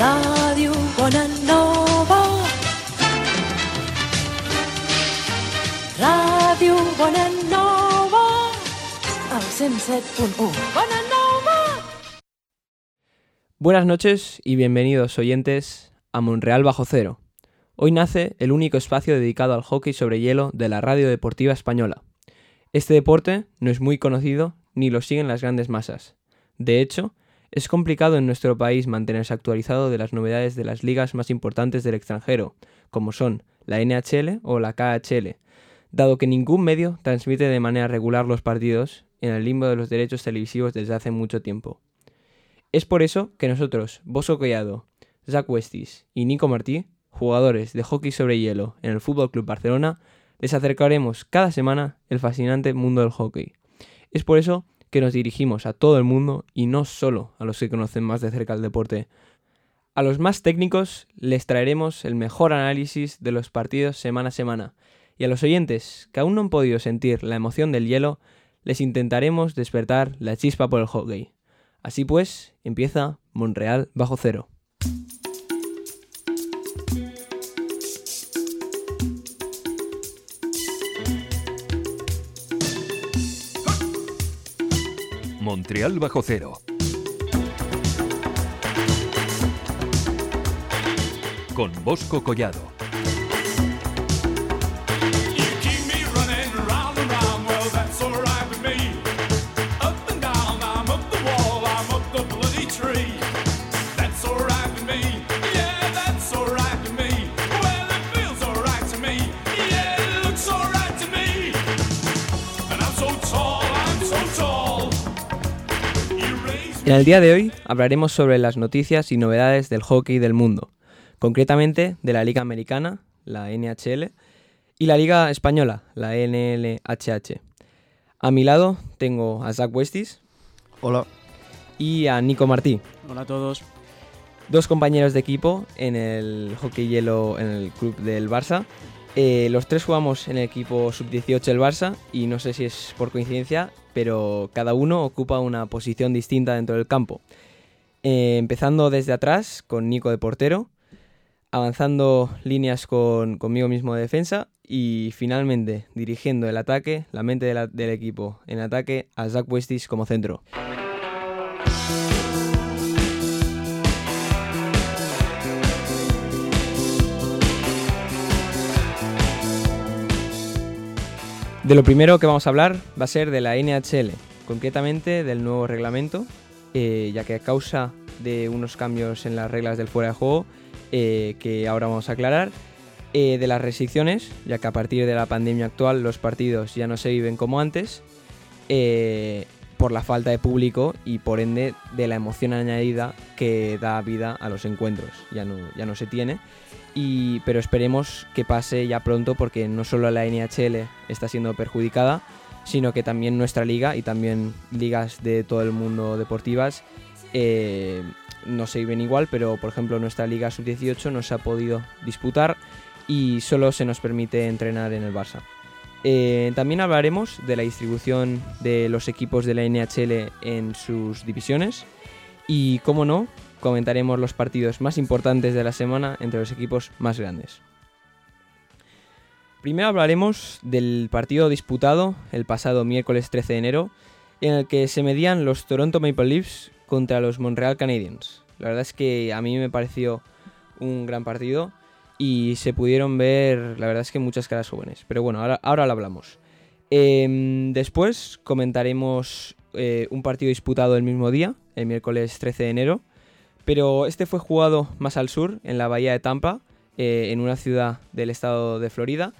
Ràdio Bonanova. Ràdio Bonanova. El 107.1. Bonanova. Buenas noches y bienvenidos oyentes a Monreal Bajo Cero. Hoy nace el único espacio dedicado al hockey sobre hielo de la radio deportiva española. Este deporte no es muy conocido ni lo siguen las grandes masas. De hecho, es complicado en nuestro país mantenerse actualizado de las novedades de las ligas más importantes del extranjero, como son la NHL o la KHL, dado que ningún medio transmite de manera regular los partidos en el limbo de los derechos televisivos desde hace mucho tiempo. Es por eso que nosotros, Boso Collado, Zach Westis y Nico Martí, jugadores de hockey sobre hielo en el FC Club Barcelona, les acercaremos cada semana el fascinante mundo del hockey. Es por eso que nos dirigimos a todo el mundo y no solo a los que conocen más de cerca el deporte. A los más técnicos les traeremos el mejor análisis de los partidos semana a semana, y a los oyentes que aún no han podido sentir la emoción del hielo, les intentaremos despertar la chispa por el hockey. Así pues, empieza Monreal bajo cero. Montreal bajo cero. Con Bosco Collado. En el día de hoy hablaremos sobre las noticias y novedades del hockey del mundo, concretamente de la Liga Americana, la NHL, y la Liga Española, la NLHH. A mi lado tengo a Zach Westis Hola. y a Nico Martí, Hola a todos. dos compañeros de equipo en el hockey hielo en el club del Barça. Eh, los tres jugamos en el equipo sub-18 del Barça y no sé si es por coincidencia, pero cada uno ocupa una posición distinta dentro del campo. Eh, empezando desde atrás con Nico de portero, avanzando líneas con, conmigo mismo de defensa y finalmente dirigiendo el ataque, la mente del equipo en ataque a Zach Westis como centro. De lo primero que vamos a hablar va a ser de la NHL, concretamente del nuevo reglamento, eh, ya que a causa de unos cambios en las reglas del fuera de juego, eh, que ahora vamos a aclarar, eh, de las restricciones, ya que a partir de la pandemia actual los partidos ya no se viven como antes, por la falta de público y por ende de la emoción añadida que da vida a los encuentros, ya no, ya no se tiene. Pero esperemos que pase ya pronto porque no solo la NHL está siendo perjudicada, sino que también nuestra liga y también ligas de todo el mundo deportivas eh, no se viven igual, pero por ejemplo nuestra liga sub-18 no se ha podido disputar y solo se nos permite entrenar en el Barça. Eh, también hablaremos de la distribución de los equipos de la NHL en sus divisiones y, como no, comentaremos los partidos más importantes de la semana entre los equipos más grandes. Primero hablaremos del partido disputado el pasado miércoles 13 de enero, en el que se medían los Toronto Maple Leafs contra los Montreal Canadiens. La verdad es que a mí me pareció un gran partido y se pudieron ver, la verdad es que muchas caras jóvenes. Pero bueno, ahora, ahora lo hablamos. Em, después comentaremos eh, un partido disputado el mismo día, el miércoles 13 de enero, pero este fue jugado más al sur, en la bahía de Tampa, eh, en una ciudad del estado de Florida,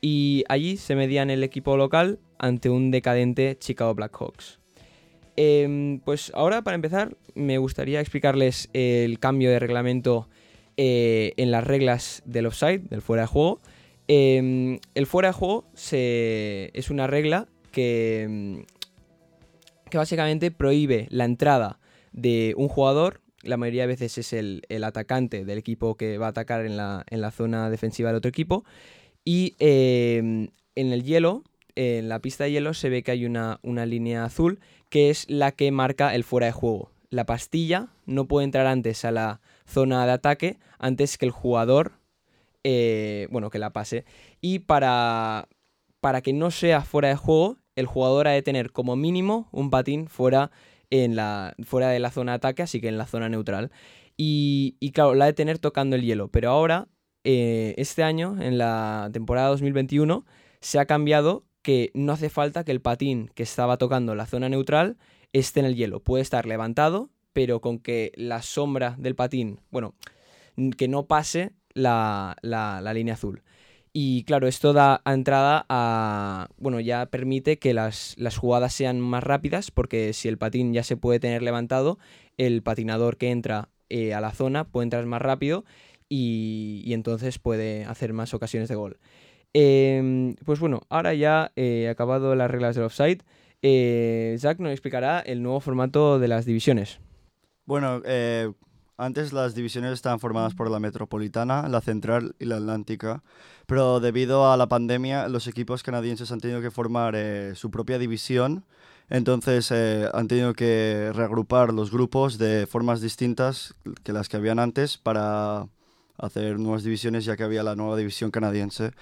y allí se medían el equipo local ante un decadente Chicago Blackhawks. Em, pues ahora, para empezar, me gustaría explicarles el cambio de reglamento eh, en las reglas del offside, del fuera de juego. Em, el fuera de juego es una regla que, em, que básicamente prohíbe la entrada de un jugador, la mayoría de veces es el, el atacante del equipo que va a atacar en la, en la zona defensiva del otro equipo, y em, en el hielo, en la pista de hielo, se ve que hay una, una línea azul que es la que marca el fuera de juego. la pastilla no puede entrar antes a la zona de ataque antes que el jugador, eh, bueno, que la pase. Y para, para que no sea fuera de juego, el jugador ha de tener como mínimo un patín fuera, en la, fuera de la zona de ataque, así que en la zona neutral. Y, y claro, la de tener tocando el hielo. Pero ahora, eh, este año, en la temporada 2021, se ha cambiado que no hace falta que el patín que estaba tocando la zona neutral esté en el hielo. Puede estar levantado, pero con que la sombra del patín, bueno, que no pase la- la línea azul. Y claro, esto da entrada a. Bueno, ya permite que las, las jugadas sean más rápidas, porque si el patín ya se puede tener levantado, el patinador que entra eh, a la zona puede entrar más rápido y, y entonces puede hacer más ocasiones de gol. Em, pues bueno, ahora ya he acabado las reglas del offside. Eh, Zach nos explicará el nuevo formato de las divisiones. Bueno, eh, antes las divisiones estaban formadas por la Metropolitana, la Central y la Atlántica, pero debido a la pandemia los equipos canadienses han tenido que formar eh, su propia división, entonces eh, han tenido que reagrupar los grupos de formas distintas que las que habían antes para hacer nuevas divisiones ya que había la nueva división canadiense.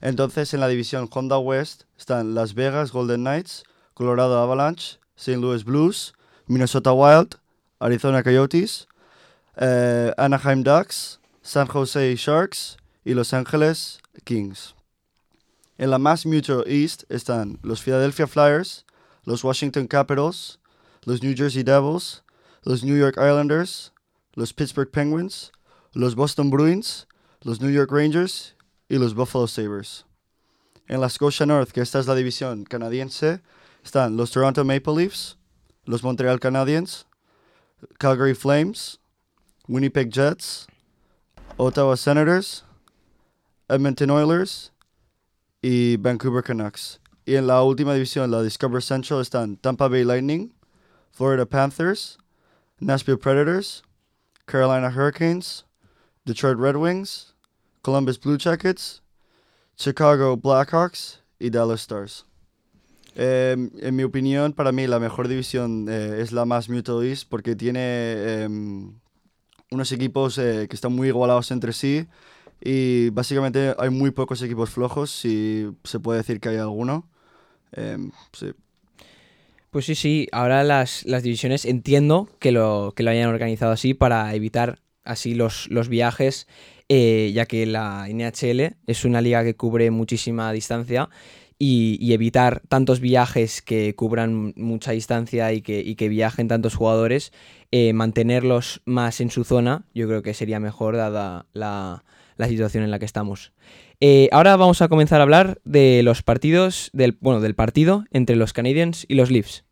Entonces en la división Honda West están Las Vegas Golden Knights, Colorado Avalanche, St. Louis Blues, Minnesota Wild, Arizona Coyotes, eh, Anaheim Ducks, San Jose Sharks y Los Angeles Kings. En la Mass Mutual East están los Philadelphia Flyers, los Washington Capitals, los New Jersey Devils, los New York Islanders, los Pittsburgh Penguins, los Boston Bruins, los New York Rangers y los Buffalo Sabres. En la Scotia North, que esta es la división canadiense, están los Toronto Maple Leafs, los Montreal Canadiens, Calgary Flames, Winnipeg Jets, Ottawa Senators, Edmonton Oilers y Vancouver Canucks. Y en la última división, la Discover Central, están Tampa Bay Lightning, Florida Panthers, Nashville Predators, Carolina Hurricanes, Detroit Red Wings, Columbus Blue Jackets, Chicago Blackhawks y Dallas Stars. Eh, en mi opinión, para mí la mejor división eh, es la más Mutual porque tiene em, unos equipos eh, que están muy igualados entre sí y básicamente hay muy pocos equipos flojos, si se puede decir que hay alguno. Em, sí. Pues sí, sí, ahora las, las divisiones entiendo que lo, que lo hayan organizado así para evitar así los, los viajes, eh, ya que la NHL es una liga que cubre muchísima distancia y, evitar tantos viajes que cubran mucha distancia y que, viajen tantos jugadores, eh, mantenerlos más en su zona, yo creo que sería mejor dada la, la situación en la que estamos. Eh, ahora vamos a comenzar a hablar de los partidos, del, bueno, del partido entre los Canadiens y los Leafs.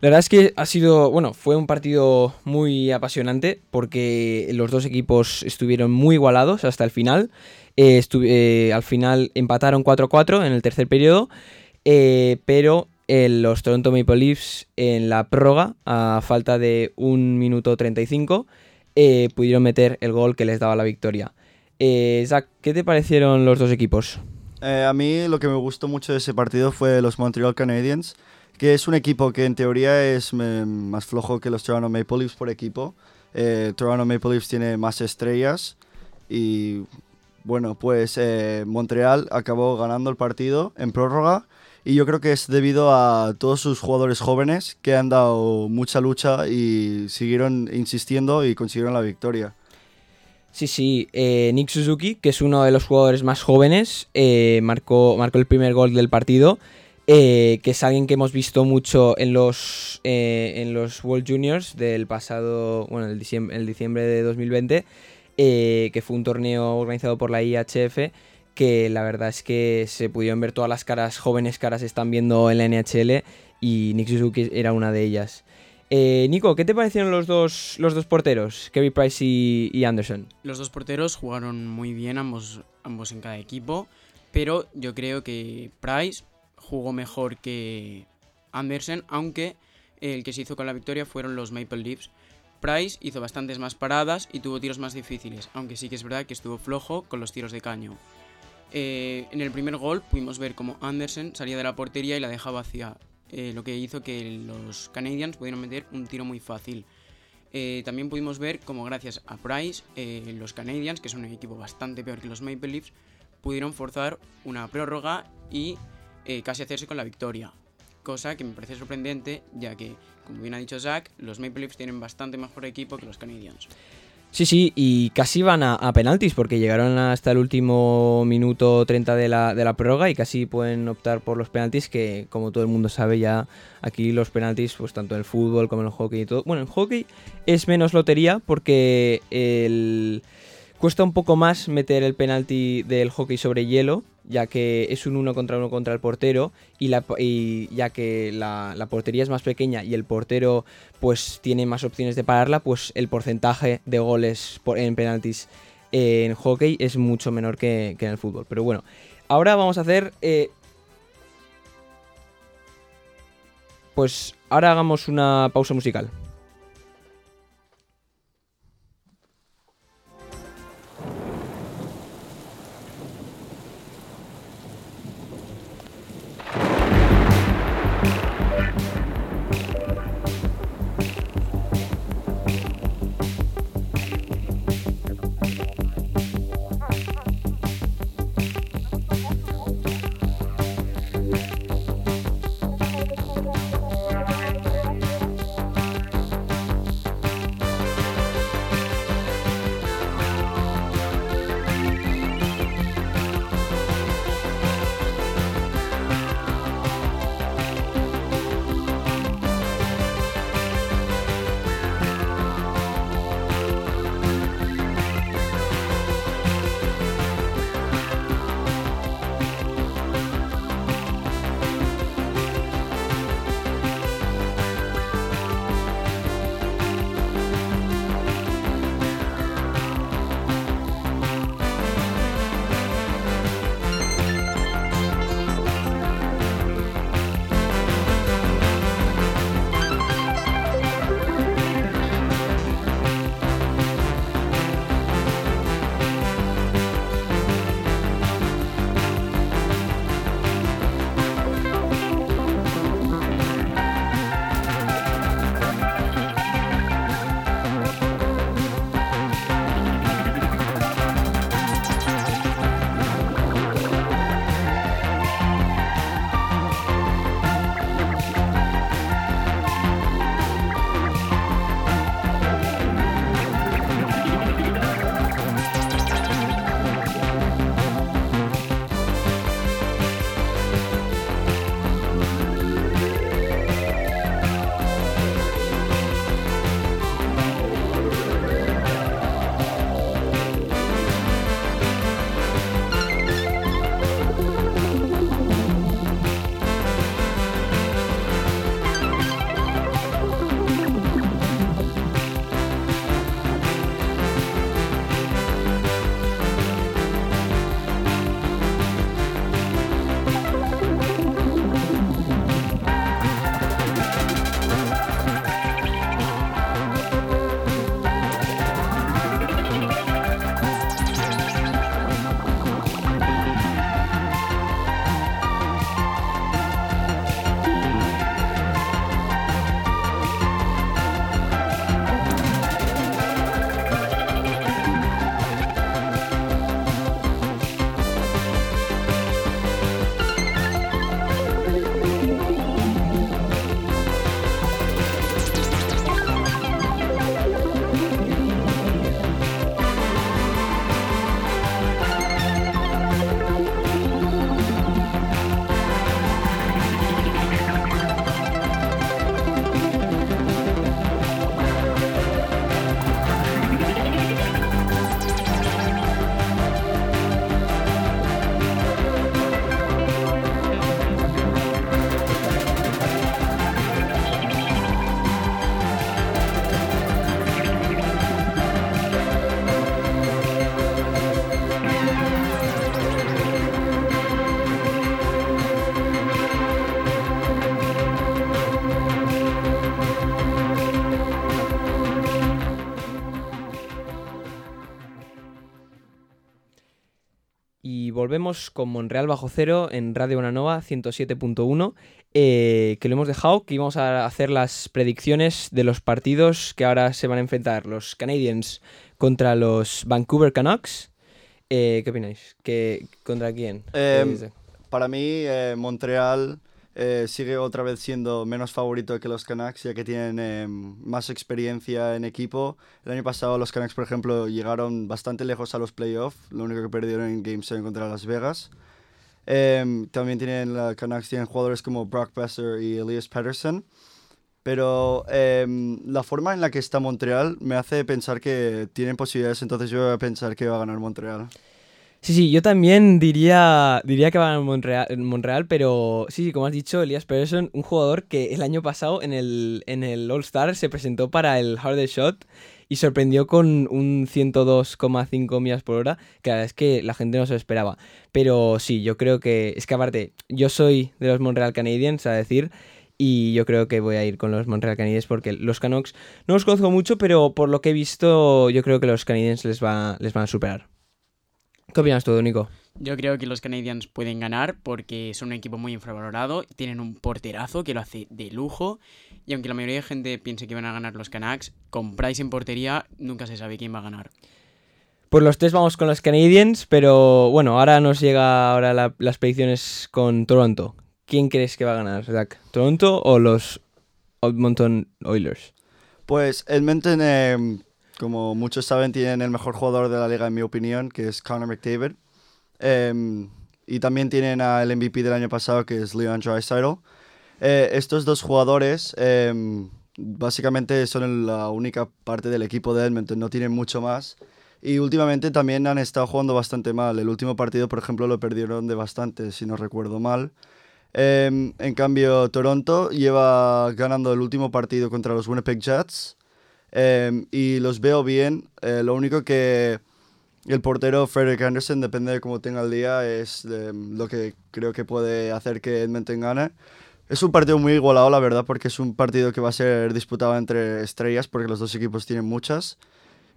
La verdad es que ha sido, bueno, fue un partido muy apasionante porque los dos equipos estuvieron muy igualados hasta el final. Eh, eh, al final empataron 4-4 en el tercer periodo, eh, pero eh, los Toronto Maple Leafs en la prórroga, a falta de 1 minuto 35, eh, pudieron meter el gol que les daba la victoria. Zach, ¿qué te parecieron los dos equipos? A mí lo que me gustó mucho de ese partido fue los Montreal Canadiens, que es un equipo que en teoría es eh, más flojo que los Toronto Maple Leafs por equipo. Eh, Toronto Maple Leafs tiene más estrellas y bueno, pues eh, Montreal acabó ganando el partido en prórroga y yo creo que es debido a todos sus jugadores jóvenes que han dado mucha lucha y siguieron insistiendo y consiguieron la victoria. Sí, sí, Nick Suzuki, que es uno de los jugadores más jóvenes, marcó, marcó el primer gol del partido, eh, que es alguien que hemos visto mucho en los, eh, en los World Juniors del pasado, bueno, el diciembre, el diciembre de 2020, eh, que fue un torneo organizado por la IHF, que la verdad es que se pudieron ver todas las caras, jóvenes caras están viendo en la NHL, y Nick Suzuki era una de ellas. Nico, ¿qué te parecieron los dos, los dos porteros, Kerry Price y, y Anderson? Los dos porteros jugaron muy bien, ambos, ambos en cada equipo, pero yo creo que Price jugó mejor que Anderson, aunque el que se hizo con la victoria fueron los Maple Leafs, Price hizo bastantes más paradas y tuvo tiros más difíciles, aunque sí que es verdad que estuvo flojo con los tiros de caño. Eh, en el primer gol pudimos ver como Anderson salía de la portería y la dejaba vacía, eh, lo que hizo que los Canadiens pudieran meter un tiro muy fácil. Eh, también pudimos ver como gracias a Price, los Canadiens, que son un equipo bastante peor que los Maple Leafs, pudieron forzar una prórroga y eh, casi hacerse con la victoria. Cosa que me parece sorprendente, ya que, como bien ha dicho Zach, los Maple Leafs tienen bastante mejor equipo que los Canadiens. Sí, sí, y casi van a, a penaltis porque llegaron hasta el último minuto 30 de la, de la prórroga y casi pueden optar por los penaltis que, como todo el mundo sabe ya, aquí los penaltis, pues tanto en el fútbol como en el hockey y todo. Bueno, en hockey es menos lotería porque el... cuesta un poco más meter el penalti del hockey sobre hielo, ya que es un uno contra uno contra el portero y, la, ya que la, portería es más pequeña y el portero pues tiene más opciones de pararla, pues el porcentaje de goles por- en penaltis en hockey es mucho menor que, que en el fútbol. Pero bueno, ahora vamos a hacer... eh, pues ahora hagamos una pausa musical. Y volvemos con Monreal bajo cero en Radio Bonanova 107.1, eh, que lo hemos dejado, que íbamos a hacer las predicciones de los partidos que ahora se van a enfrentar los Canadiens contra los Vancouver Canucks. Eh, ¿Qué opináis? ¿Qué, ¿Contra quién? ¿Qué Em? Para mí, eh, Montreal eh, sigue otra vez siendo menos favorito que los Canucks, ya que tienen em, más experiencia en equipo. El año pasado los Canucks, por ejemplo, llegaron bastante lejos a los playoffs, lo único que perdieron en Game 7 contra Las Vegas. Em, también tienen los Canucks tienen jugadores como Brock Besser y Elias Patterson. Pero em, la forma en la que está Montreal me hace pensar que tienen posibilidades, entonces yo voy a pensar que va a ganar Montreal. Sí, sí, yo también diría, diría que va a Monreal, pero sí, sí, como has dicho, Elias Peterson, un jugador que el año pasado en el, en el All-Star se presentó para el Hardest Shot y sorprendió con un 102,5 millas por hora, que la verdad es que la gente no se lo esperaba. Pero sí, yo creo que, es que aparte, yo soy de los Montreal Canadiens, a decir, y yo creo que voy a ir con los Montreal Canadiens porque los Canucks no los conozco mucho, pero por lo que he visto, yo creo que los Canadiens les, va, les van a superar. ¿Qué opinas tú, Nico? Yo creo que los Canadiens pueden ganar porque son un equipo muy infravalorado, tienen un porterazo que lo hace de lujo y aunque la mayoría de gente piense que van a ganar los Canucks, con Price en portería nunca se sabe quién va a ganar. Pues los tres vamos con los Canadiens, pero bueno, ahora nos llega ahora la- las predicciones con Toronto. ¿Quién crees que va a ganar, Zach? ¿Toronto o los Edmonton Oilers? Pues Edmonton, eh, como muchos saben, tienen el mejor jugador de la liga, en mi opinión, que es Connor McDavid. Em, y también tienen al MVP del año pasado, que es Leon Draisaitl. Eh, estos dos jugadores em, básicamente son la única parte del equipo de Edmonton, no tienen mucho más. Y últimamente también han estado jugando bastante mal. El último partido, por ejemplo, lo perdieron de bastante, si no recuerdo mal. Em, en cambio, Toronto lleva ganando el último partido contra los Winnipeg Jets. Em, y los veo bien. Eh, lo único que el portero Frederick Anderson, depende de cómo tenga el día, es em, lo que creo que puede hacer que Edmonton gane. Es un partido muy igualado, la verdad, porque es un partido que va a ser disputado entre estrellas, porque los dos equipos tienen muchas.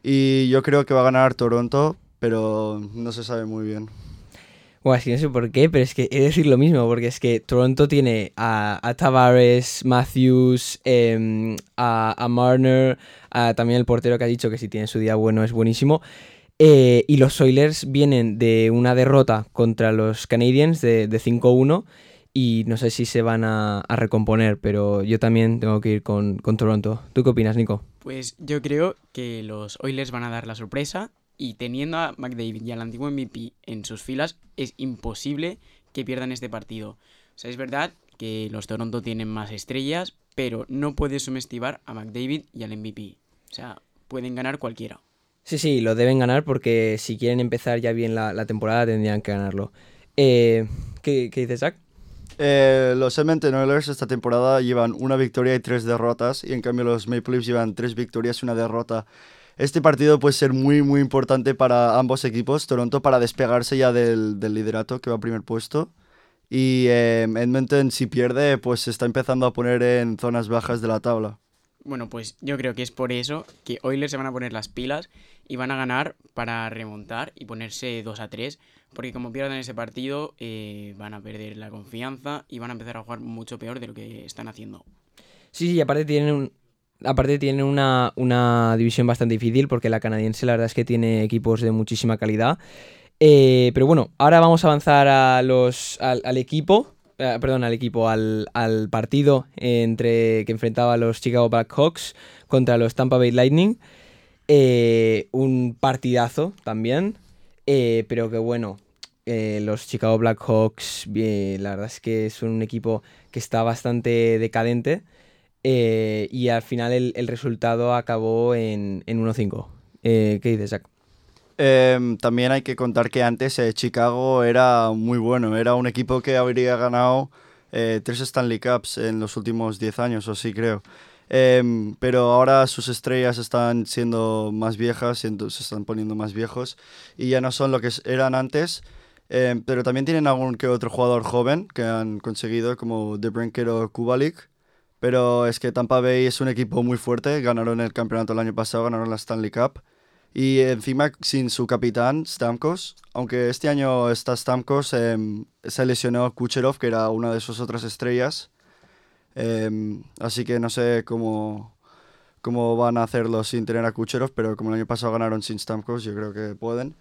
Y yo creo que va a ganar Toronto, pero no se sabe muy bien. Bueno, es no sé por qué, pero es que he de decir lo mismo, porque es que Toronto tiene a, a Tavares, Matthews, em, a, a Marner, a también el portero que ha dicho que si tiene su día bueno es buenísimo. Eh, y los Oilers vienen de una derrota contra los Canadiens de, de 5-1 y no sé si se van a, a recomponer, pero yo también tengo que ir con, con Toronto. ¿Tú qué opinas, Nico? Pues yo creo que los Oilers van a dar la sorpresa y teniendo a McDavid y al antiguo MVP en sus filas es imposible que pierdan este partido. O sea, es verdad que los Toronto tienen más estrellas, pero no puedes subestimar a McDavid y al MVP. O sea, pueden ganar cualquiera. Sí, sí, lo deben ganar porque si quieren empezar ya bien la, la temporada tendrían que ganarlo. Eh, ¿qué, ¿Qué dices, Zach? Eh, los Edmonton Oilers esta temporada llevan una victoria y tres derrotas, y en cambio los Maple Leafs llevan tres victorias y una derrota. Este partido puede ser muy, muy importante para ambos equipos. Toronto para despegarse ya del, del liderato, que va a primer puesto. Y eh, Edmonton, si pierde, pues se está empezando a poner en zonas bajas de la tabla. Bueno, pues yo creo que es por eso que Oilers se van a poner las pilas y van a ganar para remontar y ponerse 2 a 3. Porque como pierdan ese partido, eh, van a perder la confianza y van a empezar a jugar mucho peor de lo que están haciendo. Sí, sí, y aparte tienen, un- aparte tienen una, una división bastante difícil porque la canadiense la verdad es que tiene equipos de muchísima calidad. Eh, pero bueno, ahora vamos a avanzar a los, al, equipo, eh, perdón, al equipo, al, partido entre que enfrentaba a los Chicago Blackhawks contra los Tampa Bay Lightning. Eh, un partidazo también, pero que bueno, los Chicago Blackhawks, eh, la verdad es que es un equipo que está bastante decadente. Eh, y al final el, resultado acabó en, en 1-5. Eh, ¿Qué dices, Jack? Em, también hay que contar que antes eh, Chicago era muy bueno, era un equipo que habría ganado tres Stanley Cups en los últimos 10 años o sí creo. Em, pero ahora sus estrellas están siendo más viejas, se están poniendo más viejos y ya no son lo que eran antes. Em, pero también tienen algún que otro jugador joven que han conseguido, como DeBrincat o Kubalik. Pero es que Tampa Bay es un equipo muy fuerte, ganaron el campeonato el año pasado, ganaron la Stanley Cup. Y encima sin su capitán, Stamkos, aunque este año está Stamkos, em, se lesionó Kucherov, que era una de sus otras estrellas. Em, así que no sé cómo, cómo van a hacerlo sin tener a Kucherov, pero como el año pasado ganaron sin Stamkos, yo creo que pueden.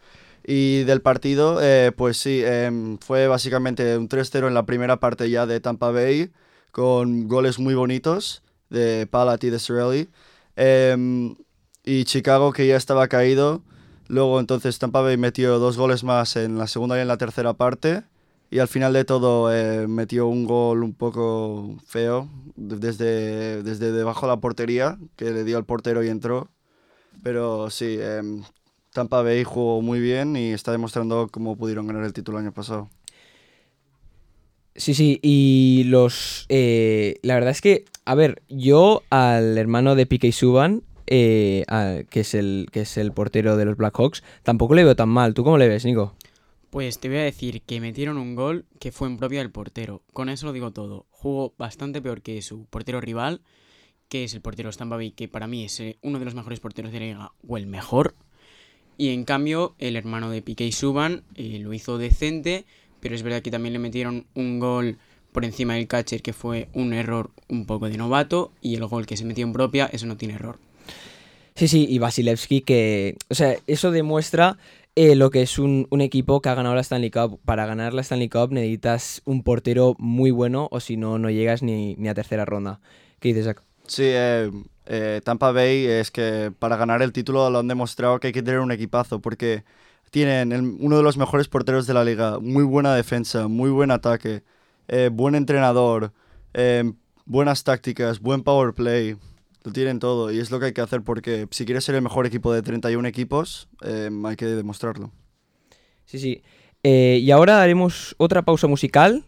Y del partido, eh, pues sí, em, fue básicamente un 3-0 en la primera parte ya de Tampa Bay, con goles muy bonitos de Palat y de Cirelli. Em, y Chicago, que ya estaba caído. Luego entonces Tampa Bay metió dos goles más en la segunda y en la tercera parte. Y al final de todo eh, metió un gol un poco feo de- desde, desde debajo de la portería, que le dio al portero y entró. Pero sí, em, Tampa Bay jugó muy bien y está demostrando cómo pudieron ganar el título el año pasado. Sí, sí, y los... eh, la verdad es que, a ver, yo al hermano de Piqué Subban, eh, que, es el, que es el portero de los Blackhawks, tampoco le veo tan mal. ¿Tú cómo le ves, Nico? Pues te voy a decir que metieron un gol que fue en propia del portero. Con eso lo digo todo. Jugó bastante peor que su portero rival, que es el portero Stampa que para mí es eh, uno de los mejores porteros de la liga, o el mejor. Y en cambio, el hermano de Piqué Subban eh, lo hizo decente, pero es verdad que también le metieron un gol por encima del catcher, que fue un error un poco de novato, y el gol que se metió en propia, eso no tiene error. Sí, sí, y Vasilevsky que... O sea, eso demuestra eh, lo que es un, un equipo que ha ganado la Stanley Cup. Para ganar la Stanley Cup necesitas un portero muy bueno o si no, no llegas ni, ni a tercera ronda. ¿Qué dices, Zach? Sí, eh, eh, Tampa Bay es que para ganar el título lo han demostrado que hay que tener un equipazo porque tienen uno de los mejores porteros de la liga, muy buena defensa, muy buen ataque, eh, buen entrenador, eh, buenas tácticas, buen power play. Lo tienen todo y es lo que hay que hacer porque si quieres ser el mejor equipo de 31 equipos, eh, hay que demostrarlo. Sí, sí. Eh, y ahora haremos otra pausa musical.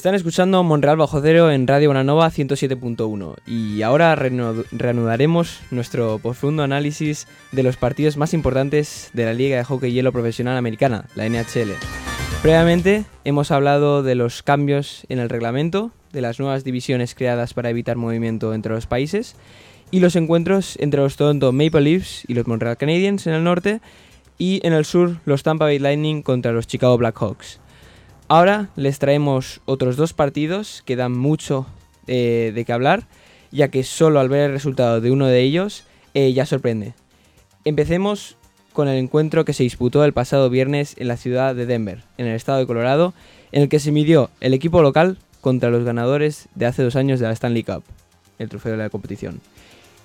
Están escuchando Monreal Bajo Cero en Radio Bonanova 107.1 y ahora reanu- reanudaremos nuestro profundo análisis de los partidos más importantes de la Liga de Hockey Hielo Profesional Americana, la NHL. Previamente hemos hablado de los cambios en el reglamento, de las nuevas divisiones creadas para evitar movimiento entre los países y los encuentros entre los Toronto Maple Leafs y los Montreal Canadiens en el norte y en el sur los Tampa Bay Lightning contra los Chicago Blackhawks. Ahora les traemos otros dos partidos que dan mucho eh, de qué hablar, ya que solo al ver el resultado de uno de ellos eh, ya sorprende. Empecemos con el encuentro que se disputó el pasado viernes en la ciudad de Denver, en el estado de Colorado, en el que se midió el equipo local contra los ganadores de hace dos años de la Stanley Cup, el trofeo de la competición.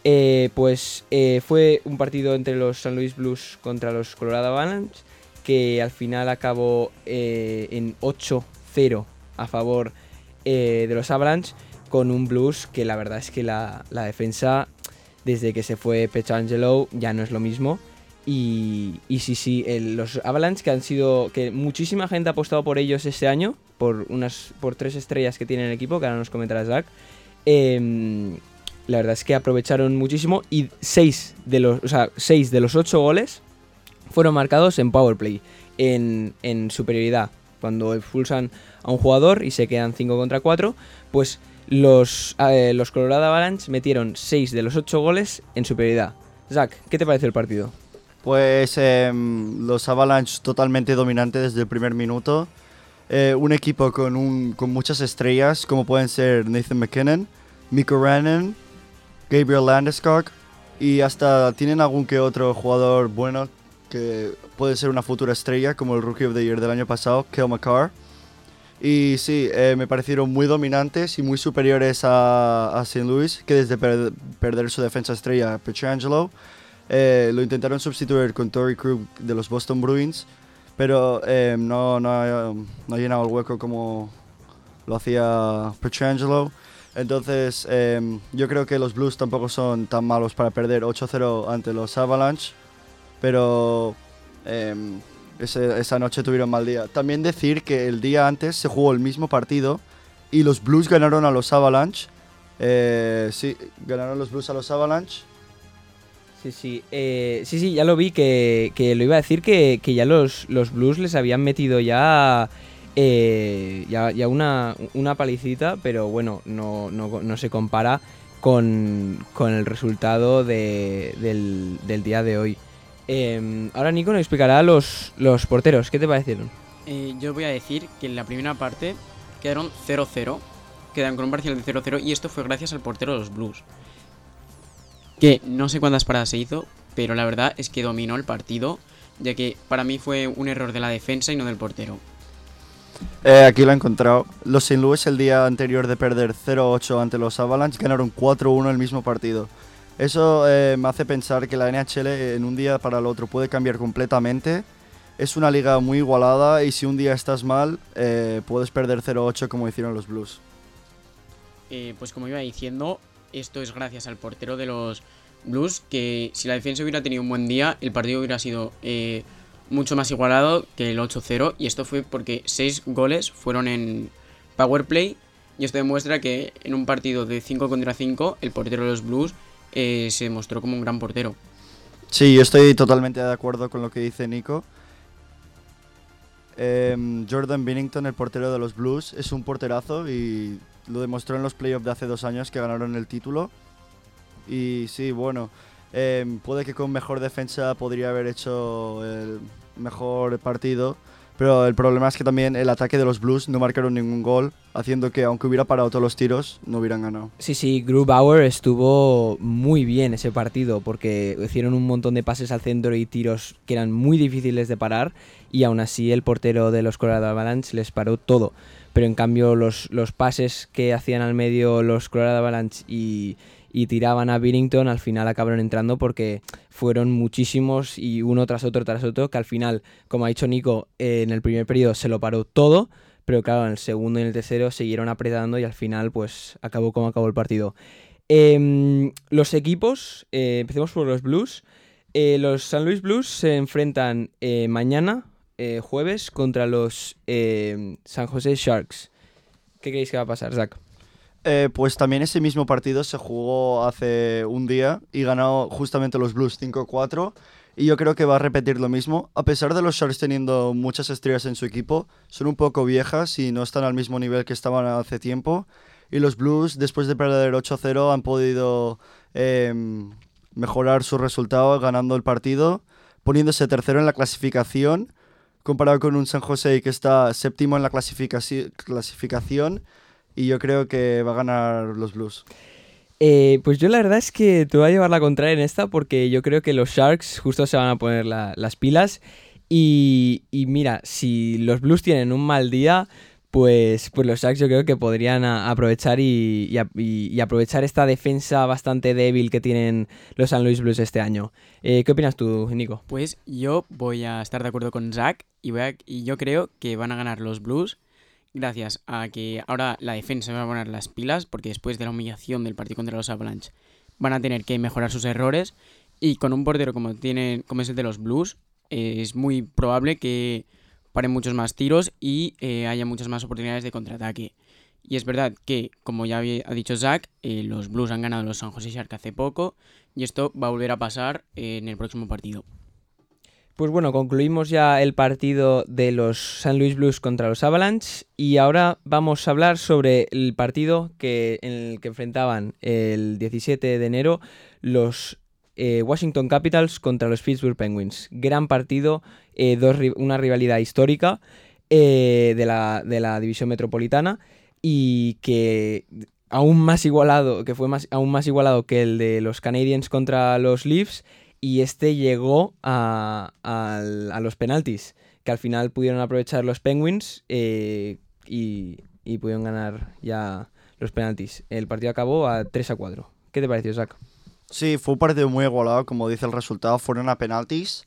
Eh, pues fue un partido entre los St. Louis Blues contra los Colorado Avalanche que al final acabó eh, en 8-0 a favor eh, de los Avalanche con un Blues que la verdad es que la, la defensa desde que se fue Petrangelo ya no es lo mismo. Y, y sí, sí, los Avalanche que han sido, que muchísima gente ha apostado por ellos este año, por unas por tres estrellas que tiene el equipo, que ahora nos comentará Zach, em, la verdad es que aprovecharon muchísimo y seis de los, o sea, seis de los ocho goles fueron marcados en power play, en, en superioridad cuando expulsan a un jugador y se quedan 5 contra 4, pues los, eh, los Colorado Avalanche metieron 6 de los 8 goles en superioridad. Zach, ¿qué te parece el partido? Pues em, los Avalanche totalmente dominantes desde el primer minuto. Eh, un equipo con, un, con muchas estrellas, como pueden ser Nathan McKinnon, Mikko Rannon, Gabriel Landeskog, y hasta tienen algún que otro jugador bueno que puede ser una futura estrella, como el Rookie of the Year del año pasado, Kel McCarr. Y sí, eh, me parecieron muy dominantes y muy superiores a, St. Louis, que desde per- perder su defensa estrella, Petrangelo, eh, lo intentaron sustituir con Tory Krug de los Boston Bruins, pero eh, no, no, no ha llenado el hueco como lo hacía Petrangelo. Entonces, yo creo que los Blues tampoco son tan malos para perder 8-0 ante los Avalanche, pero ese- esa noche tuvieron mal día. También decir que el día antes se jugó el mismo partido y los Blues ganaron a los Avalanche. Eh, sí, ganaron los Blues a los Avalanche. Sí, sí, eh, sí, sí, ya lo vi que, que lo iba a decir que, que ya los, los Blues les habían metido ya, eh, ya, ya una, una palicita, pero bueno, no, no, no se compara con, con el resultado de- del, del día de hoy. Eh, ahora Nico nos explicará los, los porteros, ¿qué te parecieron? Eh, yo voy a decir que en la primera parte quedaron 0-0. Quedaron con un parcial de 0-0 y esto fue gracias al portero de los Blues. Que no sé cuántas paradas se hizo, pero la verdad es que dominó el partido, ya que para mí fue un error de la defensa y no del portero. Eh, aquí lo he encontrado. Los St. Louis el día anterior de perder 0-8 ante los Avalanche ganaron 4-1 el mismo partido. Eso eh, me hace pensar que la NHL en un día para el otro puede cambiar completamente. Es una liga muy igualada y si un día estás mal, eh, puedes perder 0-8 como hicieron los Blues. Eh, pues como iba diciendo, esto es gracias al portero de los Blues, que si la defensa hubiera tenido un buen día, el partido hubiera sido eh, mucho más igualado que el 8-0. Y esto fue porque 6 goles fueron en Power Play. Y esto demuestra que en un partido de 5 contra 5, el portero de los Blues eh, se mostró como un gran portero. Sí, yo estoy totalmente de acuerdo con lo que dice Nico. Em, Jordan Binnington, el portero de los Blues, es un porterazo y lo demostró en los playoffs de hace dos años que ganaron el título. Y sí, bueno, em, puede que con mejor defensa podría haber hecho el mejor partido, pero el problema es que también el ataque de los Blues no marcaron ningún gol, haciendo que aunque hubiera parado todos los tiros, no hubieran ganado. Sí, sí, Grubauer estuvo muy bien ese partido porque hicieron un montón de pases al centro y tiros que eran muy difíciles de parar y aún así el portero de los Colorado Avalanche les paró todo. Pero en cambio los, los pases que hacían al medio los Colorado Avalanche y, y tiraban a Billington al final acabaron entrando porque fueron muchísimos y uno tras otro tras otro que al final, como ha dicho Nico, eh, en el primer periodo se lo paró todo pero claro, en el segundo y en el tercero siguieron apretando y al final pues acabó como acabó el partido. Em, los equipos, eh, empecemos por los Blues. Eh, los San Luis Blues se enfrentan mañana, jueves, contra los San José Sharks. ¿Qué creéis que va a pasar, Zach? Eh, pues también ese mismo partido se jugó hace un día y ganó justamente los Blues 5-4. Y yo creo que va a repetir lo mismo. A pesar de los Sharks teniendo muchas estrellas en su equipo, son un poco viejas y no están al mismo nivel que estaban hace tiempo. Y los Blues, después de perder 8-0, han podido em, mejorar su resultado ganando el partido, poniéndose tercero en la clasificación, comparado con un San José que está séptimo en la clasificaci- clasificación. Y yo creo que va a ganar los Blues. Eh, pues yo la verdad es que te voy a llevar la contraria en esta porque yo creo que los Sharks justo se van a poner la- las pilas y, y mira, si los Blues tienen un mal día, pues, pues los Sharks yo creo que podrían a- aprovechar y, y a- y- y aprovechar esta defensa bastante débil que tienen los San Luis Blues este año. Eh, ¿Qué opinas tú, Nico? Pues yo voy a estar de acuerdo con Zach y, voy a- y yo creo que van a ganar los Blues gracias a que ahora la defensa va a poner las pilas porque después de la humillación del partido contra los Avalanche van a tener que mejorar sus errores y con un portero como, tienen, como es el de los Blues es muy probable que paren muchos más tiros y eh, haya muchas más oportunidades de contraataque. Y es verdad que, como ya ha dicho Zach, eh, los Blues han ganado los San José Sharks hace poco y esto va a volver a pasar en el próximo partido. Pues bueno, concluimos ya el partido de los St. Louis Blues contra los Avalanche y ahora vamos a hablar sobre el partido que, en el que enfrentaban el 17 de enero los eh, Washington Capitals contra los Pittsburgh Penguins. Gran partido, eh, una rivalidad histórica eh, de, la, de la división metropolitana y que aún más igualado, que fue más, aún más igualado que el de los Canadiens contra los Leafs y este llegó a, los penaltis, que al final pudieron aprovechar los Penguins eh, y, pudieron ganar ya los penaltis. El partido acabó a 3 a 4. ¿Qué te pareció, Zach? Sí, fue un partido muy igualado, como dice el resultado, fueron a penaltis.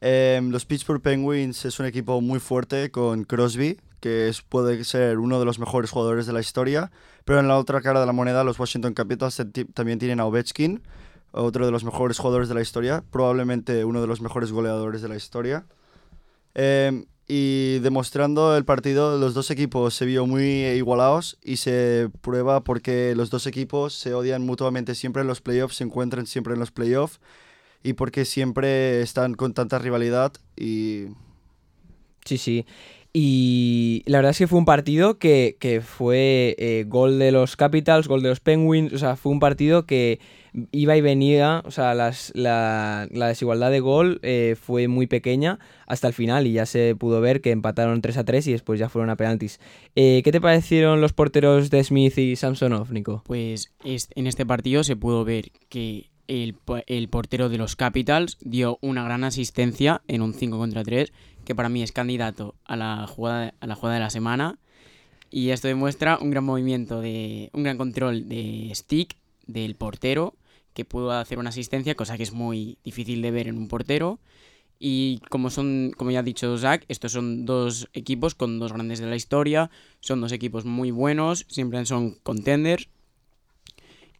Em, los Pittsburgh Penguins es un equipo muy fuerte con Crosby, que puede ser uno de los mejores jugadores de la historia, pero en la otra cara de la moneda los Washington Capitals también tienen a Ovechkin, otro de los mejores jugadores de la historia, probablemente uno de los mejores goleadores de la historia. Em, y demostrando el partido, los dos equipos se vio muy igualados y se prueba porque los dos equipos se odian mutuamente siempre en los playoffs, se encuentran siempre en los playoffs y porque siempre están con tanta rivalidad y Sí, sí. Y la verdad es que fue un partido que, que fue eh, gol de los Capitals, gol de los Penguins. O sea, fue un partido que iba y venía. O sea, las- la, la desigualdad de gol eh, fue muy pequeña hasta el final y ya se pudo ver que empataron 3 a 3 y después ya fueron a penaltis. Eh, ¿Qué te parecieron los porteros de Smith y Samsonov, Nico? Pues es- en este partido se pudo ver que el, el portero de los Capitals dio una gran asistencia en un 5 contra 3, que para mí es candidato a la jugada, a la jugada de la semana. Y esto demuestra un gran movimiento, de un gran control de stick del portero, que pudo hacer una asistencia, cosa que es muy difícil de ver en un portero. Y como son, como ya ha dicho Zach, estos son dos equipos con dos grandes de la historia, son dos equipos muy buenos, siempre son contenders.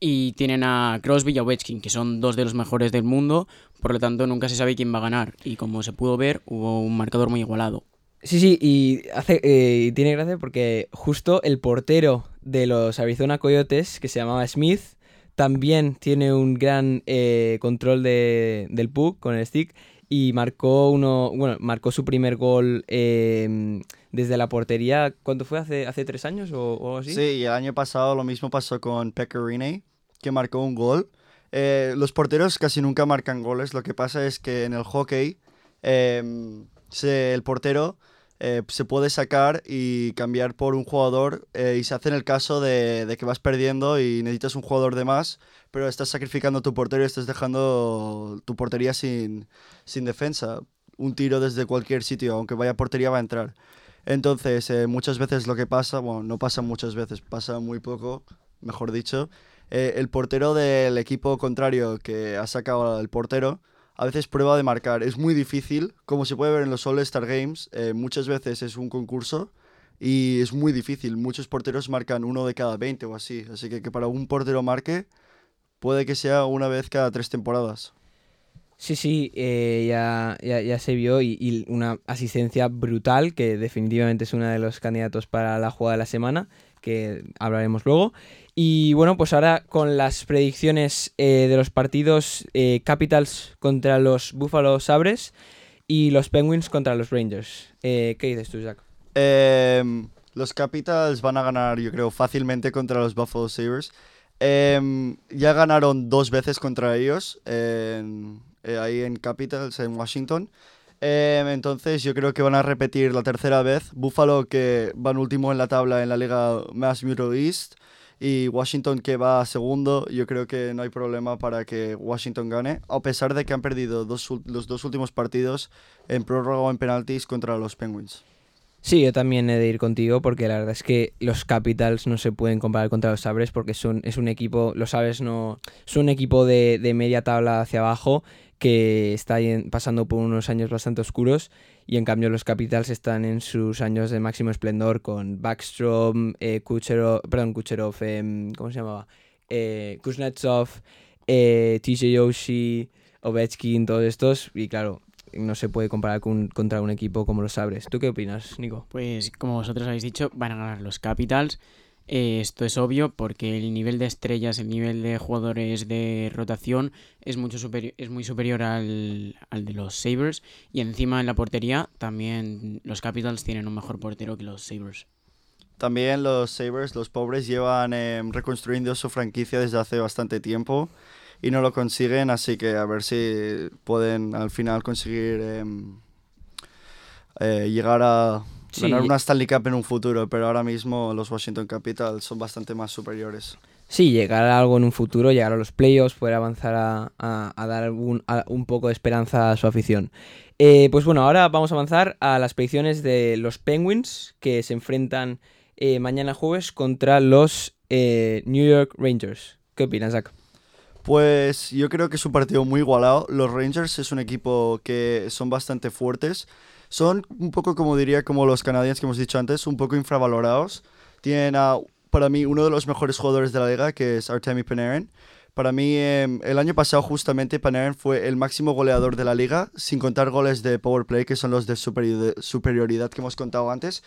Y tienen a Crosby y a Ovechkin, que son dos de los mejores del mundo, por lo tanto nunca se sabe quién va a ganar. Y como se pudo ver, hubo un marcador muy igualado. Sí, sí, y hace, eh, tiene gracia porque justo el portero de los Arizona Coyotes, que se llamaba Smith, también tiene un gran eh, control de- del puck con el stick y marcó uno, bueno, marcó su primer gol eh, desde la portería. ¿Cuánto fue? ¿Hace, hace tres años o, o así? Sí, y el año pasado lo mismo pasó con Pecorine, que marcó un gol. Eh, los porteros casi nunca marcan goles. Lo que pasa es que en el hockey em, se- el portero eh, se puede sacar y cambiar por un jugador eh, y se hace en el caso de, de que vas perdiendo y necesitas un jugador de más, pero estás sacrificando tu portero y estás dejando tu portería sin, sin defensa. Un tiro desde cualquier sitio, aunque vaya portería, va a entrar. Entonces, eh, muchas veces lo que pasa, bueno, no pasa muchas veces, pasa muy poco, mejor dicho, eh, el portero del equipo contrario que ha sacado al portero a veces prueba de marcar. Es muy difícil, como se puede ver en los All-Star Games, eh, muchas veces es un concurso y es muy difícil. Muchos porteros marcan uno de cada 20 o así, así que que para un portero marque puede que sea una vez cada tres temporadas. Sí, sí, eh, ya, ya, ya se vio y, una asistencia brutal que definitivamente es uno de los candidatos para la jugada de la semana, que hablaremos luego. Y bueno, pues ahora con las predicciones eh, de los partidos eh, Capitals contra los Buffalo Sabres y los Penguins contra los Rangers. ¿Qué dices tú, Jack? Em, los Capitals van a ganar, yo creo, fácilmente contra los Buffalo Sabres. Em, ya ganaron dos veces contra ellos, eh, ahí en Capitals, en Washington. Em, entonces yo creo que van a repetir la tercera vez. Buffalo que van último en la tabla en la liga Mass Mutual East y Washington que va segundo. Yo creo que no hay problema para que Washington gane, a pesar de que han perdido dos los dos últimos partidos en prórroga o en penaltis contra los Penguins. Sí, yo también he de ir contigo porque la verdad es que los Capitals no se pueden comparar contra los Sabres porque son, es un equipo, los Sabres no, es un equipo de, de media tabla hacia abajo que está pasando por unos años bastante oscuros y en cambio los Capitals están en sus años de máximo esplendor con Backstrom, eh, Kucherov, perdón, Kucherov, em, ¿cómo se llamaba? Eh, Kuznetsov, eh, TJ Yoshi, Ovechkin, todos estos y claro, no se puede comparar con, contra un equipo como los Sabres. ¿Tú qué opinas, Nico? Pues como vosotros habéis dicho, van a ganar los Capitals. Eh, esto es obvio porque el nivel de estrellas, el nivel de jugadores de rotación es, mucho superi- es muy superior al, al de los Sabres. Y encima en la portería también los Capitals tienen un mejor portero que los Sabres. También los Sabres, los pobres, llevan em, reconstruyendo su franquicia desde hace bastante tiempo y no lo consiguen, así que a ver si pueden al final conseguir em, eh, llegar a Sí. ganar una Stanley Cup en un futuro, pero ahora mismo los Washington Capitals son bastante más superiores. Sí, llegar a algo en un futuro, llegar a los playoffs, poder avanzar a, a- a dar un, a- un poco de esperanza a su afición. Eh, pues bueno, ahora vamos a avanzar a las predicciones de los Penguins que se enfrentan eh, mañana jueves contra los eh, New York Rangers. ¿Qué opinas, Zach? Pues yo creo que es un partido muy igualado. Los Rangers es un equipo que son bastante fuertes. Son un poco, como diría, como los canadienses que hemos dicho antes, un poco infravalorados. Tienen para mí, uno de los mejores jugadores de la liga, que es Artemi Panarin. Para mí, em, el año pasado justamente Panarin fue el máximo goleador de la liga, sin contar goles de power play, que son los de superi- superioridad que hemos contado antes.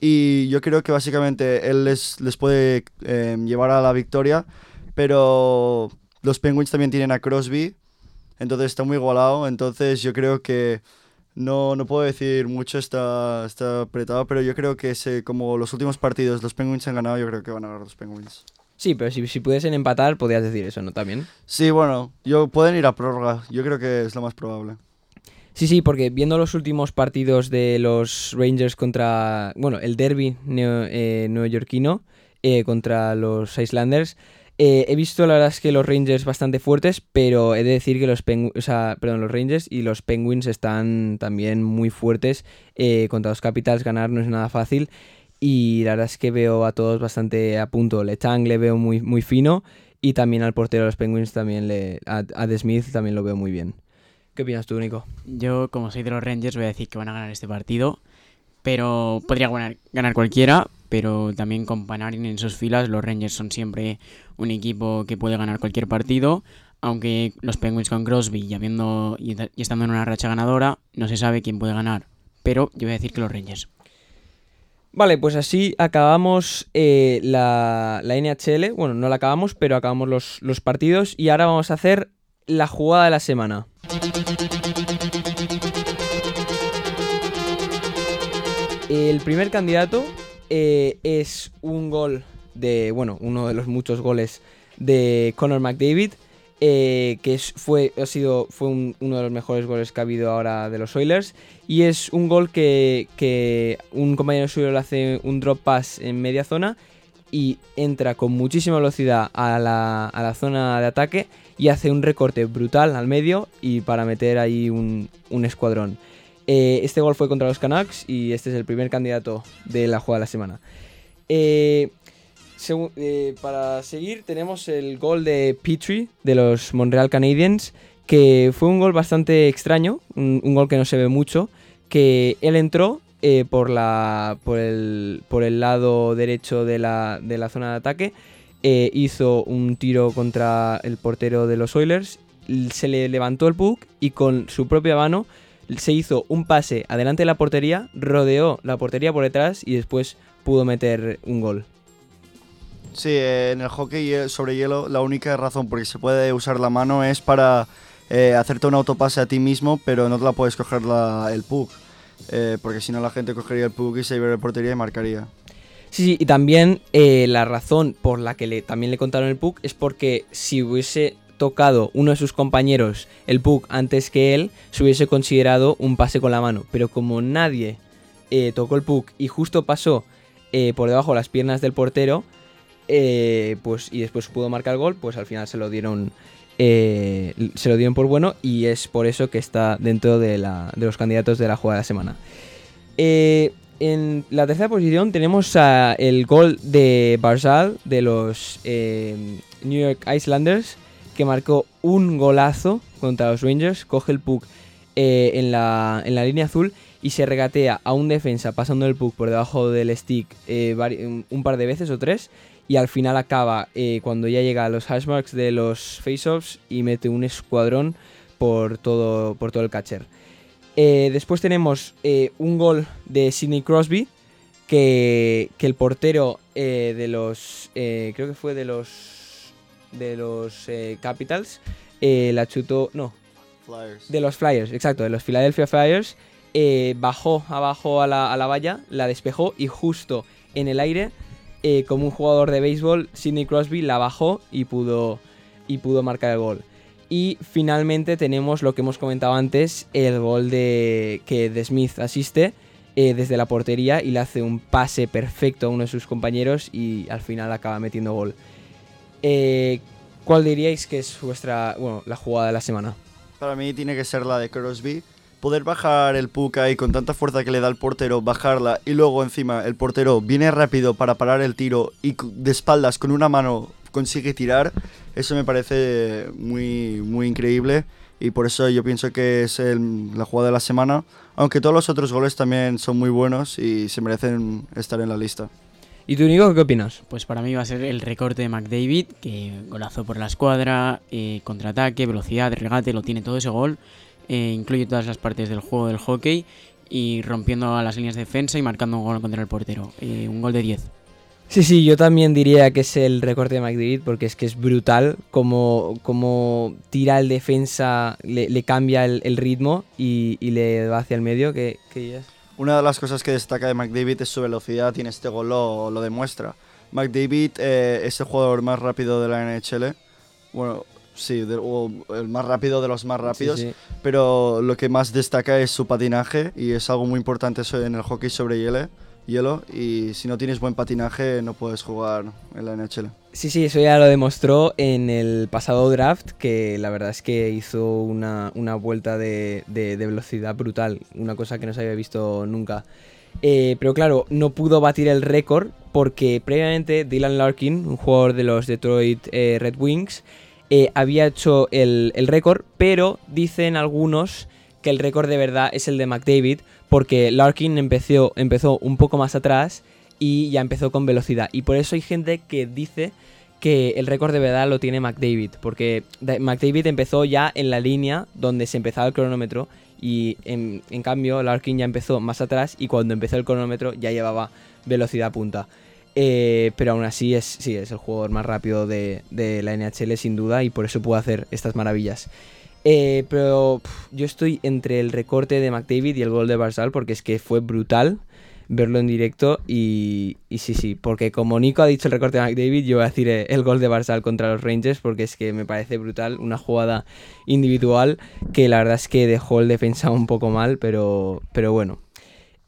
Y yo creo que básicamente él les, les puede em, llevar a la victoria, pero los Penguins también tienen a Crosby, entonces está muy igualado. Entonces yo creo que no, no puedo decir mucho, está, está apretado, pero yo creo que como los últimos partidos los Penguins han ganado, yo creo que van a ganar los Penguins. Sí, pero si, si pudiesen empatar, podrías decir eso, ¿no? También. Sí, bueno, yo, pueden ir a prórroga, yo creo que es lo más probable. Sí, sí, porque viendo los últimos partidos de los Rangers contra, bueno, el derby neo- eh, neoyorquino eh, contra los Islanders, eh, he visto la verdad es que los Rangers bastante fuertes, pero he de decir que los Pengu- o sea, perdón, los Rangers y los Penguins están también muy fuertes eh, contra los Capitals. Ganar no es nada fácil y la verdad es que veo a todos bastante a punto. Letang le veo muy, muy fino y también al portero de los Penguins también le, a, a The Smith también lo veo muy bien. ¿Qué opinas tú, Nico? Yo, como soy de los Rangers, voy a decir que van a ganar este partido. Pero podría ganar, ganar cualquiera. Pero también con Panarin en sus filas, los Rangers son siempre un equipo que puede ganar cualquier partido. Aunque los Penguins con Crosby y, habiendo, y, estando en una racha ganadora, no se sabe quién puede ganar. Pero yo voy a decir que los Rangers. Vale, pues así acabamos eh, la, la NHL. Bueno, no la acabamos, pero acabamos los, los partidos. Y ahora vamos a hacer la jugada de la semana. El primer candidato eh, es un gol de, bueno, uno de los muchos goles de Conor McDavid, eh, que fue, ha sido, fue un- uno de los mejores goles que ha habido ahora de los Oilers. Y es un gol que, que un compañero suyo le hace un drop pass en media zona y entra con muchísima velocidad a la, a la zona de ataque y hace un recorte brutal al medio y para meter ahí un, un escuadrón. Eh, este gol fue contra los Canucks y este es el primer candidato de la jugada de la semana. Eh, eh, para seguir tenemos el gol de Petrie de los Montreal Canadiens, que fue un gol bastante extraño, un, gol que no se ve mucho, que él entró por, la, por, el, por el lado derecho de la, de la zona de ataque, hizo un tiro contra el portero de los Oilers, se le levantó el puck y con su propia mano se hizo un pase adelante de la portería, rodeó la portería por detrás y después pudo meter un gol. Sí, eh, en el hockey eh, sobre hielo la única razón por la que se puede usar la mano es para eh, hacerte un autopase a ti mismo, pero no te la puedes coger la- el puck. eh, porque si no la gente cogería el puck y se iría a la portería y marcaría. Sí, sí, y también eh, la razón por la que le, también le contaron el puck es porque si hubiese tocado uno de sus compañeros el puck antes que él, se hubiese considerado un pase con la mano. Pero como nadie eh, tocó el puck y justo pasó eh, por debajo de las piernas del portero, eh, pues y después pudo marcar el gol, pues al final se lo dieron se lo dieron por bueno y es por eso que está dentro de, la- de los candidatos de la jugada de la semana. En la tercera posición tenemos a el gol de Barzal de los New York Islanders que marcó un golazo contra los Rangers, coge el puck eh, en, la, en la línea azul y se regatea a un defensa pasando el puck por debajo del stick eh, un, par de veces o tres y al final acaba eh, cuando ya llega a los hashmarks de los faceoffs y mete un escuadrón por todo, por todo el catcher. Después tenemos un gol de Sidney Crosby, que, que el portero de los, creo que fue de los, de los eh, Capitals, eh, la chutó, no, Flyers. de los Flyers, exacto, de los Philadelphia Flyers, eh, bajó abajo a la, a la valla, la despejó y justo en el aire, como un jugador de béisbol, Sidney Crosby la bajó y pudo, y pudo marcar el gol. Y finalmente tenemos lo que hemos comentado antes, el gol de que de Smith asiste eh, desde la portería y le hace un pase perfecto a uno de sus compañeros y al final acaba metiendo gol. Eh, ¿Cuál diríais que es vuestra, bueno, la jugada de la semana? Para mí tiene que ser la de Crosby. Poder bajar el puck ahí con tanta fuerza que le da el portero, bajarla y luego encima el portero viene rápido para parar el tiro y de espaldas con una mano consigue tirar, eso me parece muy, muy increíble y por eso yo pienso que es la jugada de la semana, aunque todos los otros goles también son muy buenos y se merecen estar en la lista. ¿Y tú, Nico, qué opinas? Pues para mí va a ser el recorte de McDavid, que golazo por la escuadra, eh, contraataque, velocidad, regate, lo tiene todo ese gol. eh, incluye todas las partes del juego del hockey y rompiendo a las líneas de defensa y marcando un gol contra el portero. eh, un gol de 10. Sí, sí, yo también diría que es el recorte de McDavid porque es que es brutal como, como tira el defensa, le, le cambia el, el ritmo y, y le va hacia el medio. Que, que es- Una de las cosas que destaca de McDavid es su velocidad y en este gol lo, lo demuestra. McDavid eh, es el jugador más rápido de la NHL. Bueno, sí, de- o el más rápido de los más rápidos. Sí, sí. Pero lo que más destaca es su patinaje y es algo muy importante en el hockey sobre hielo. hielo y si no tienes buen patinaje no puedes jugar en la NHL. Sí, sí, eso ya lo demostró en el pasado draft, que la verdad es que hizo una, una vuelta de, de- velocidad brutal, una cosa que no se había visto nunca. Eh, pero claro, no pudo batir el récord porque previamente Dylan Larkin, un jugador de los Detroit eh, Red Wings, eh, había hecho el, el récord, pero dicen algunos que el récord de verdad es el de McDavid, porque Larkin empezó, empezó un poco más atrás y ya empezó con velocidad. Y por eso hay gente que dice que el récord de verdad lo tiene McDavid, porque da- McDavid empezó ya en la línea donde se empezaba el cronómetro y en, en cambio Larkin ya empezó más atrás y cuando empezó el cronómetro ya llevaba velocidad punta. Eh, pero aún así es, sí, es el jugador más rápido de, de la NHL sin duda y por eso puede hacer estas maravillas. Eh, pero yo estoy entre el recorte de McDavid y el gol de Barzal porque es que fue brutal verlo en directo y, y sí, sí, porque como Nico ha dicho el recorte de McDavid, yo voy a decir el gol de Barzal contra los Rangers porque es que me parece brutal, una jugada individual que la verdad es que dejó el defensa un poco mal, pero, pero bueno.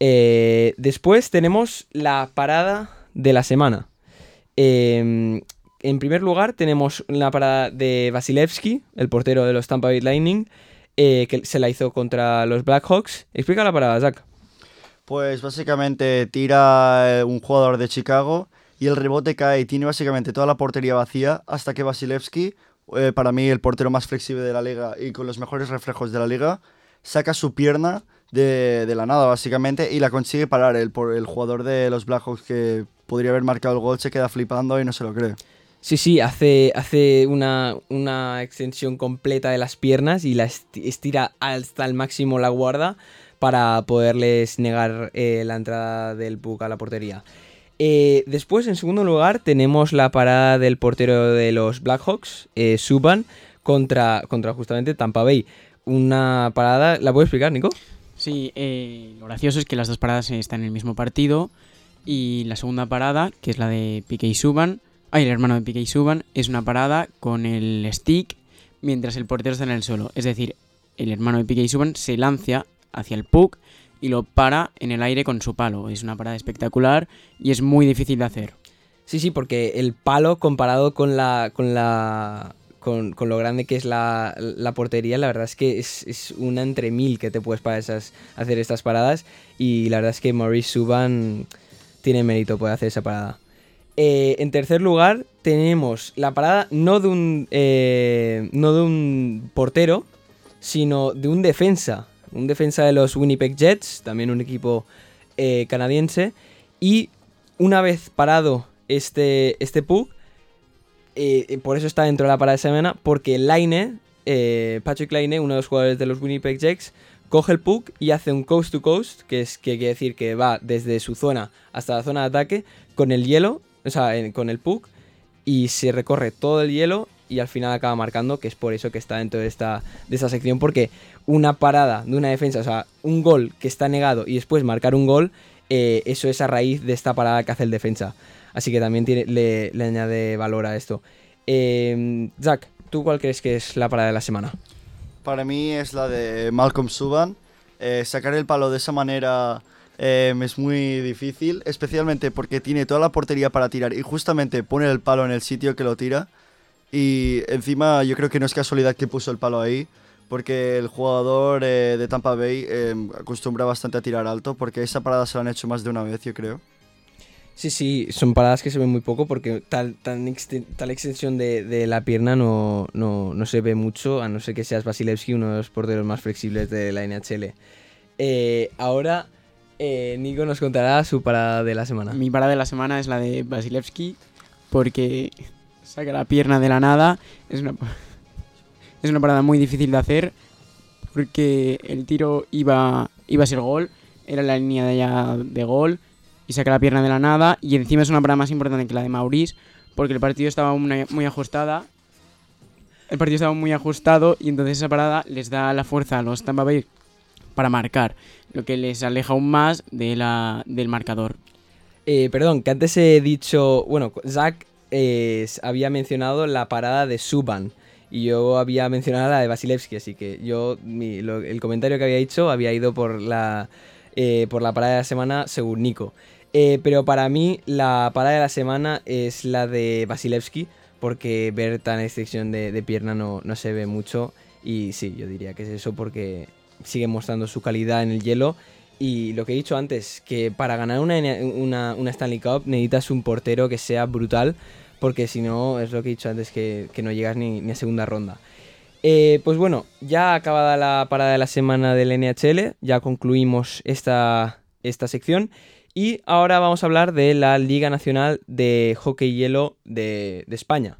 Eh, después tenemos la parada de la semana. Eh, en primer lugar tenemos la parada de Vasilevsky, el portero de los Tampa Bay Lightning, eh, que se la hizo contra los Blackhawks. Explica la parada, Zach. Pues básicamente tira eh, un jugador de Chicago y el rebote cae y tiene básicamente toda la portería vacía hasta que Vasilevsky, eh, para mí el portero más flexible de la liga y con los mejores reflejos de la liga, saca su pierna de, la nada básicamente y la consigue parar. El, el jugador de los Blackhawks que podría haber marcado el gol se queda flipando y no se lo cree. Sí, sí, hace, hace una, una extensión completa de las piernas y la esti- estira hasta el máximo la guarda para poderles negar eh, la entrada del puck a la portería. Eh, después, en segundo lugar, tenemos la parada del portero de los Blackhawks, eh, Subban, contra, contra justamente Tampa Bay. Una parada, ¿la puedo explicar, Nico? Sí, lo gracioso es que las dos paradas están en el mismo partido y la segunda parada, que es la de Piqué Suban, ay, el hermano de Piqué Suban, es una parada con el stick mientras el portero está en el suelo. Es decir, el hermano de Piqué Suban se lanza hacia el puck y lo para en el aire con su palo. Es una parada espectacular y es muy difícil de hacer. Sí, sí, porque el palo comparado con la. con la. con, lo grande que es la, la portería, la verdad es que es, es una entre mil que te puedes para esas, hacer estas paradas. Y la verdad es que Maurice Suban tiene mérito poder hacer esa parada. Eh, en tercer lugar, tenemos la parada no de un. eh, no de un portero, sino de un defensa. Un defensa de los Winnipeg Jets, también un equipo eh, canadiense. Y una vez parado este, este puck, eh, eh, por eso está dentro de la parada de semana, porque Laine, Patrick Laine, uno de los jugadores de los Winnipeg Jets, coge el puck y hace un coast to coast, que es que quiere decir que va desde su zona hasta la zona de ataque con el hielo, o sea, con el puck, y se recorre todo el hielo y al final acaba marcando, que es por eso que está dentro de esta, de esta sección, porque una parada de una defensa, o sea, un gol que está negado y después marcar un gol, eh, eso es a raíz de esta parada que hace el defensa. Así que también tiene, le, añade valor a esto. Eh, Zach, ¿tú cuál crees que es la parada de la semana? Para mí es la de Malcolm Subban. Eh, sacar el palo de esa manera eh, es muy difícil, especialmente porque tiene toda la portería para tirar y justamente pone el palo en el sitio que lo tira. Y encima yo creo que no es casualidad que puso el palo ahí, porque el jugador eh, de Tampa Bay eh, acostumbra bastante a tirar alto, porque esa parada se la han hecho más de una vez, yo creo. Sí, sí, son paradas que se ven muy poco porque tal, tan exten- tal extensión de, de la pierna no, no, no se ve mucho, a no ser que seas Vasilevsky, uno de los porteros más flexibles de la NHL. Eh, ahora eh, Nico nos contará su parada de la semana. Mi parada de la semana es la de Vasilevsky porque saca la pierna de la nada. Es una, es una parada muy difícil de hacer porque el tiro iba, iba a ser gol, era la línea de, ya de gol y saca la pierna de la nada. Y encima es una parada más importante que la de Maurice porque el partido estaba muy, ajustada. El partido estaba muy ajustado y entonces esa parada les da la fuerza a los Tampa Bay para marcar, lo que les aleja aún más de la, del marcador. Eh, perdón, que antes he dicho, bueno, Zach eh, había mencionado la parada de Subban y yo había mencionado la de Vasilevsky, así que yo el comentario que había dicho había ido por la, eh, por la parada de la semana según Nico. Eh, pero para mí la parada de la semana es la de Vasilevsky porque ver tan extensión de, de pierna no, no se ve mucho y sí, yo diría que es eso porque sigue mostrando su calidad en el hielo y lo que he dicho antes, que para ganar una, una Stanley Cup necesitas un portero que sea brutal, porque si no, es lo que he dicho antes, que, no llegas ni, a segunda ronda. Eh, pues bueno, ya acabada la parada de la semana del NHL, ya concluimos esta, esta sección. Y ahora vamos a hablar de la Liga Nacional de Hockey Hielo de, de España,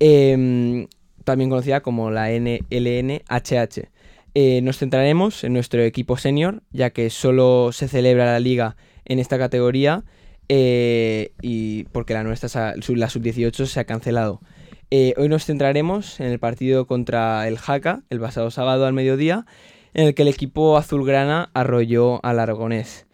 Em, también conocida como la NLNHH. Eh, nos centraremos en nuestro equipo senior, ya que solo se celebra la liga en esta categoría eh, y porque la nuestra, la sub-18, se ha cancelado. Eh, hoy nos centraremos en el partido contra el Jaca, el pasado sábado al mediodía, en el que el equipo azulgrana arrolló al Aragonés.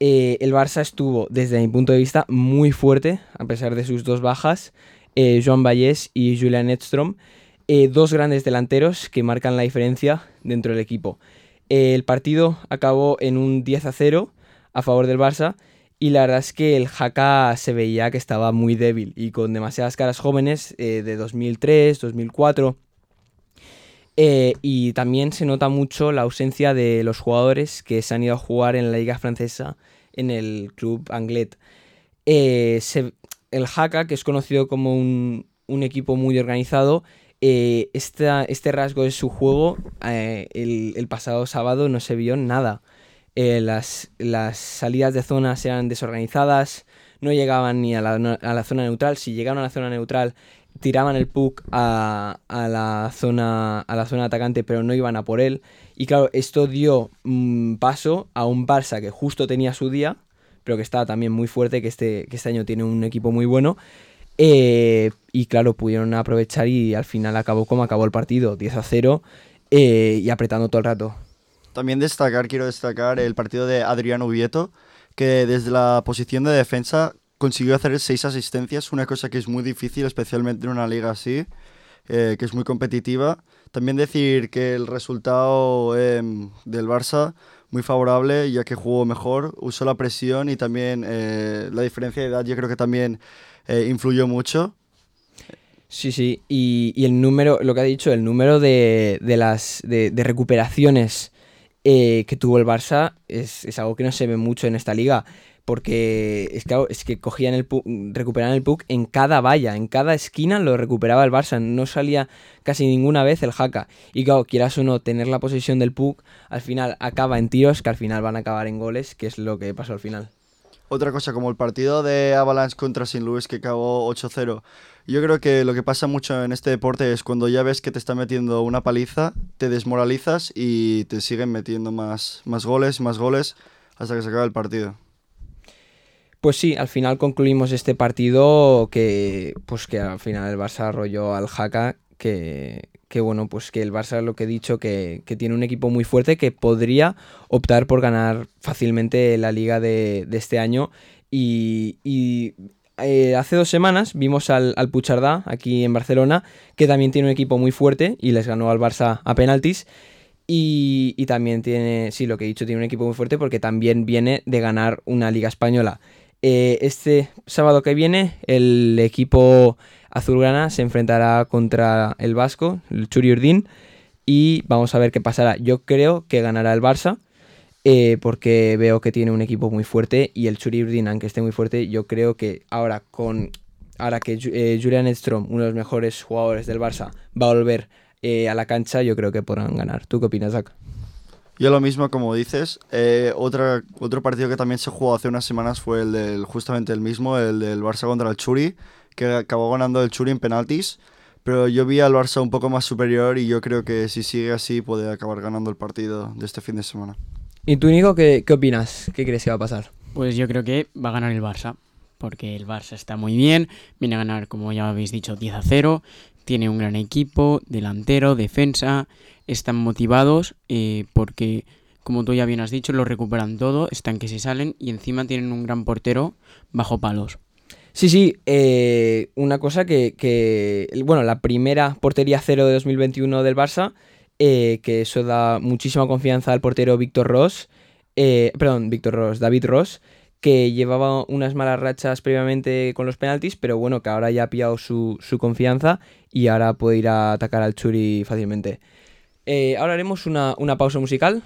Eh, el Barça estuvo, desde mi punto de vista, muy fuerte, a pesar de sus dos bajas, Joan Vallés y Julian Edstrom, dos grandes delanteros que marcan la diferencia dentro del equipo. El partido acabó en un 10 a 0 a favor del Barça y la verdad es que el Jaca se veía que estaba muy débil y con demasiadas caras jóvenes eh, de 2003, 2004. Eh, y también se nota mucho la ausencia de los jugadores que se han ido a jugar en la liga francesa en el club Anglet. Eh, el Jaca, que es conocido como un, equipo muy organizado, este rasgo de su juego el pasado sábado no se vio nada. Eh, las, las salidas de zonas eran desorganizadas, no llegaban ni a la, a la zona neutral. Si llegaban a la zona neutral, tiraban el puck a, a la zona, a la zona atacante, pero no iban a por él. Y claro, esto dio mm, paso a un Barça que justo tenía su día, pero que estaba también muy fuerte, que este, que este año tiene un equipo muy bueno. Eh, y claro, pudieron aprovechar y al final acabó como acabó el partido, 10 a 0 eh, y apretando todo el rato. También destacar, quiero destacar el partido de Adriano Ubieto, que desde la posición de defensa consiguió hacer seis asistencias, una cosa que es muy difícil, especialmente en una liga así, eh, que es muy competitiva. También decir que el resultado em, del Barça muy favorable, ya que jugó mejor, usó la presión y también eh, la diferencia de edad yo creo que también eh, influyó mucho. Sí, sí, y, el número, lo que ha dicho, el número de, de las de recuperaciones eh, que tuvo el Barça es, es algo que no se ve mucho en esta liga. Porque es, claro, es que cogían el puck, recuperaban el puck en cada valla, en cada esquina lo recuperaba el Barça, no salía casi ninguna vez el Jaca. Y claro, quieras o no, tener la posesión del puck al final acaba en tiros que al final van a acabar en goles, que es lo que pasó al final. otra cosa, como el partido de Avalanche contra St. Louis que acabó 8-0. Yo creo que lo que pasa mucho en este deporte es cuando ya ves que te está metiendo una paliza, te desmoralizas y te siguen metiendo más, más goles, más goles, hasta que se acaba el partido. Pues sí, al final concluimos este partido que, pues que al final el Barça arrolló al Jaca, que, que bueno, pues que el Barça lo que he dicho, que, tiene un equipo muy fuerte que podría optar por ganar fácilmente la liga de, este año. Y, eh, hace dos semanas vimos al, Puchardá aquí en Barcelona, que también tiene un equipo muy fuerte y les ganó al Barça a penaltis. Y, también tiene, sí, lo que he dicho, tiene un equipo muy fuerte porque también viene de ganar una liga española. Eh, este sábado que viene el equipo azulgrana se enfrentará contra el Vasco, el Churi Urdin, y vamos a ver qué pasará. Yo creo que ganará el Barça, eh, porque veo que tiene un equipo muy fuerte y el Churi Urdin, aunque esté muy fuerte, yo creo que ahora con ahora que eh, Julian Edstrom, uno de los mejores jugadores del Barça, va a volver eh, a la cancha, yo creo que podrán ganar. ¿Tú qué opinas, Zach? Yo lo mismo, como dices. Eh, otra, otro partido que también se jugó hace unas semanas fue el del, justamente el mismo, el del Barça contra el Churi, que acabó ganando el Churi en penaltis. Pero yo vi al Barça un poco más superior y yo creo que si sigue así puede acabar ganando el partido de este fin de semana. ¿Y tú, Nico, qué, qué opinas? ¿Qué crees que va a pasar? Pues yo creo que va a ganar el Barça, porque el Barça está muy bien, viene a ganar, como ya habéis dicho, 10 a 0, tiene un gran equipo, delantero, defensa, están motivados eh, porque, como tú ya bien has dicho, lo recuperan todo, están que se salen y encima tienen un gran portero bajo palos. Sí, sí, eh, una cosa que, que, bueno, la primera portería cero de 2021 del Barça, eh, que eso da muchísima confianza al portero Víctor Ross, eh, perdón, Víctor Ross, David Ross, que llevaba unas malas rachas previamente con los penaltis, pero bueno, que ahora ya ha pillado su, su confianza y ahora puede ir a atacar al Churi fácilmente. Eh, ahora haremos una, una pausa musical.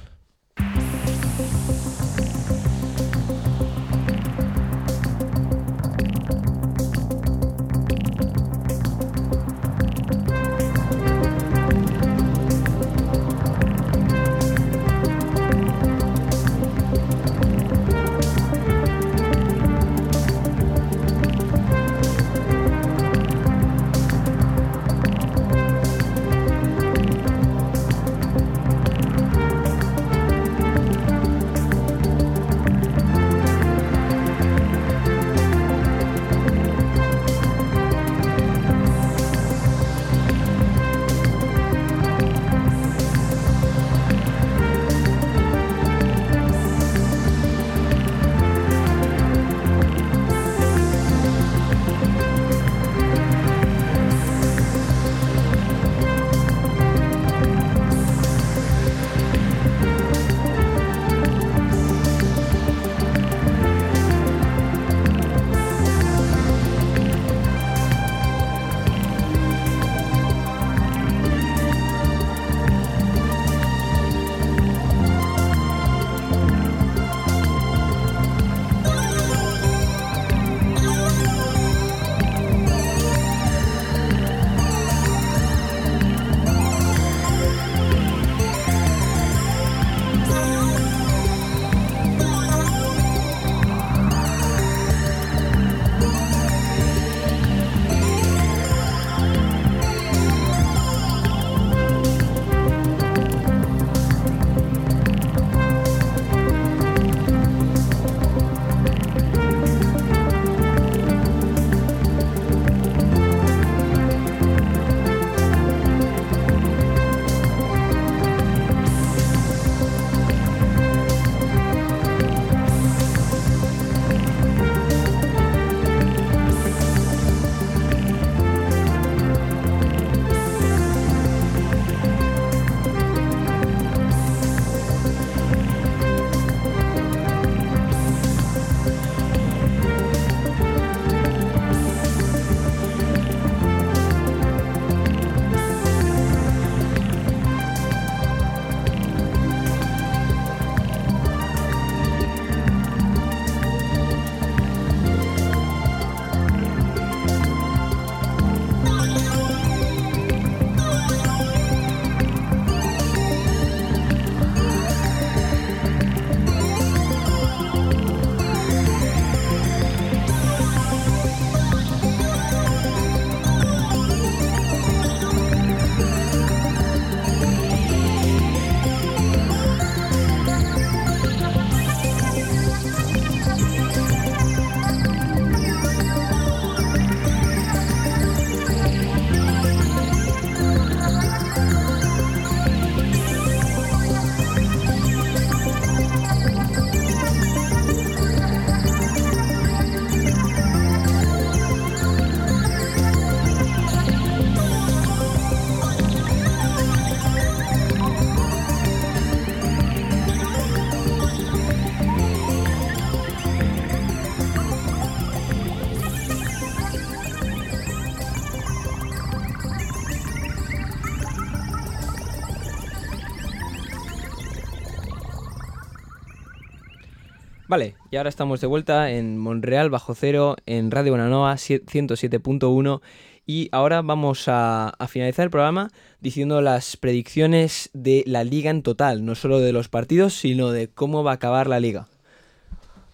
Y ahora estamos de vuelta en Monreal Bajo Cero, en Radio Bonanoa 107.1 y ahora vamos a, a finalizar el programa diciendo las predicciones de la liga en total, no solo de los partidos, sino de cómo va a acabar la liga.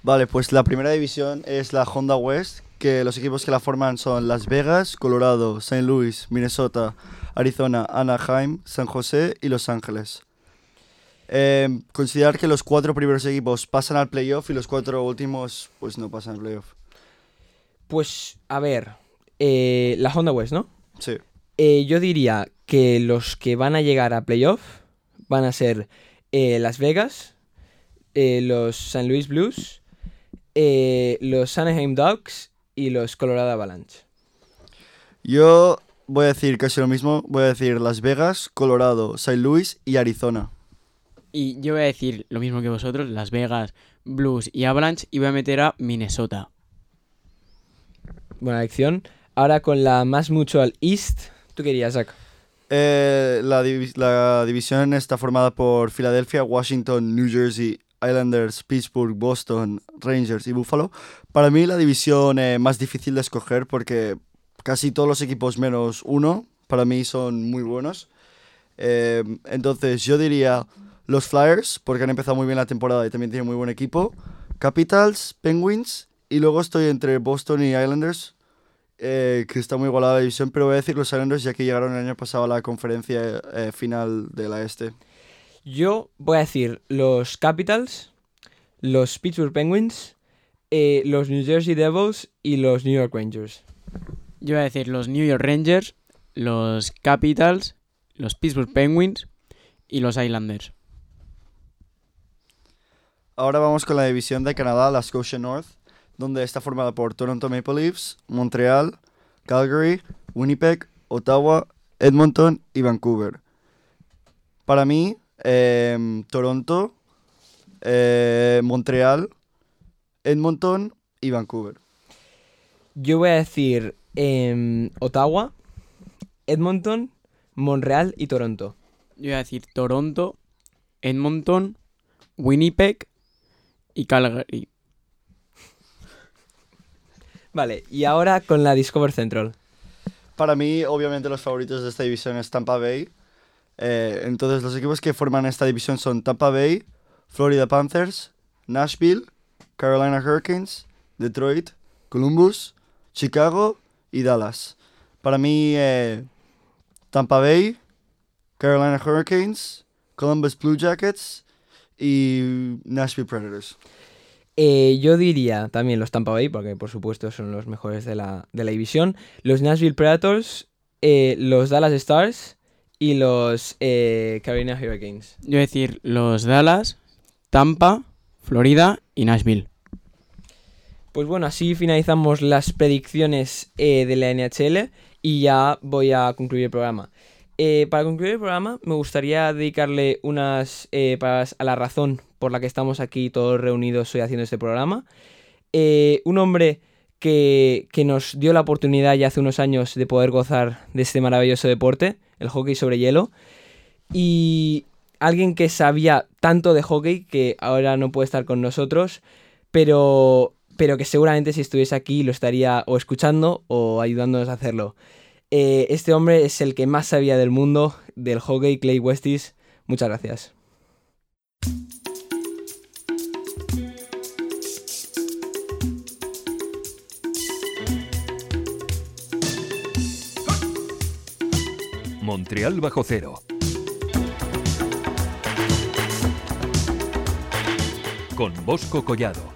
Vale, pues la primera división es la Honda West, que los equipos que la forman son Las Vegas, Colorado, St. Louis, Minnesota, Arizona, Anaheim, San José y Los Ángeles. Eh, considerar que los cuatro primeros equipos pasan al playoff y los cuatro últimos pues no pasan al playoff. Pues, a ver, eh, la Honda West, ¿no? Sí. Eh, yo diría que los que van a llegar a playoff van a ser eh, Las Vegas, los San Luis Blues, los Anaheim Ducks y los Colorado Avalanche. Yo voy a decir casi lo mismo. Voy a decir Las Vegas, Colorado, St. Louis y Arizona. Y yo voy a decir lo mismo que vosotros, Las Vegas, Blues y Avalanche, y voy a meter a Minnesota. Buena elección. Ahora con la más Mutual East, ¿tú querías, Zach? Eh, la, divi- la división está formada por Filadelfia, Washington, New Jersey, Islanders, Pittsburgh, Boston, Rangers y Buffalo. Para mí la división eh, más difícil de escoger porque casi todos los equipos menos uno para mí son muy buenos. Eh, entonces yo diría los Flyers porque han empezado muy bien la temporada y también tienen muy buen equipo. Capitals, Penguins y luego estoy entre Boston y Islanders eh, que está muy igualada la división, pero voy a decir los Islanders ya que llegaron el año pasado a la conferencia eh, final de la este. Yo voy a decir los Capitals, los Pittsburgh Penguins, eh, los New Jersey Devils y los New York Rangers. Yo voy a decir los New York Rangers, los Capitals, los Pittsburgh Penguins y los Islanders. Ahora vamos con la división de Canadá, la Scotia North, donde está formada por Toronto Maple Leafs, Montreal, Calgary, Winnipeg, Ottawa, Edmonton y Vancouver. Para mí, em, Toronto, eh, Montreal, Edmonton y Vancouver. Yo voy a decir em, Ottawa, Edmonton, Montreal y Toronto. Yo voy a decir Toronto, Edmonton, Winnipeg y Calgary. Vale, y ahora con la Discover Central. Para mí, obviamente, los favoritos de esta división es Tampa Bay. Eh, entonces, los equipos que forman esta división son Tampa Bay, Florida Panthers, Nashville, Carolina Hurricanes, Detroit, Columbus, Chicago y Dallas. Para mí, eh, Tampa Bay, Carolina Hurricanes, Columbus Blue Jackets y Nashville Predators. Eh, yo diría también los Tampa Bay, porque por supuesto son los mejores de la, de la división. Los Nashville Predators, eh, los Dallas Stars y los eh, Carolina Hurricanes. Yo voy a decir los Dallas, Tampa, Florida y Nashville. Pues bueno, así finalizamos las predicciones eh, de la NHL y ya voy a concluir el programa. Eh, para concluir el programa, me gustaría dedicarle unas eh, palabras a la razón por la que estamos aquí todos reunidos hoy haciendo este programa. Eh, un hombre que, que nos dio la oportunidad ya hace unos años de poder gozar de este maravilloso deporte, el hockey sobre hielo. Y alguien que sabía tanto de hockey que ahora no puede estar con nosotros, pero, pero que seguramente si estuviese aquí lo estaría o escuchando o ayudándonos a hacerlo. Eh, este hombre es el que más sabía del mundo del hockey, Clay Westis. Muchas gracias. Montreal bajo cero. Con Bosco Collado.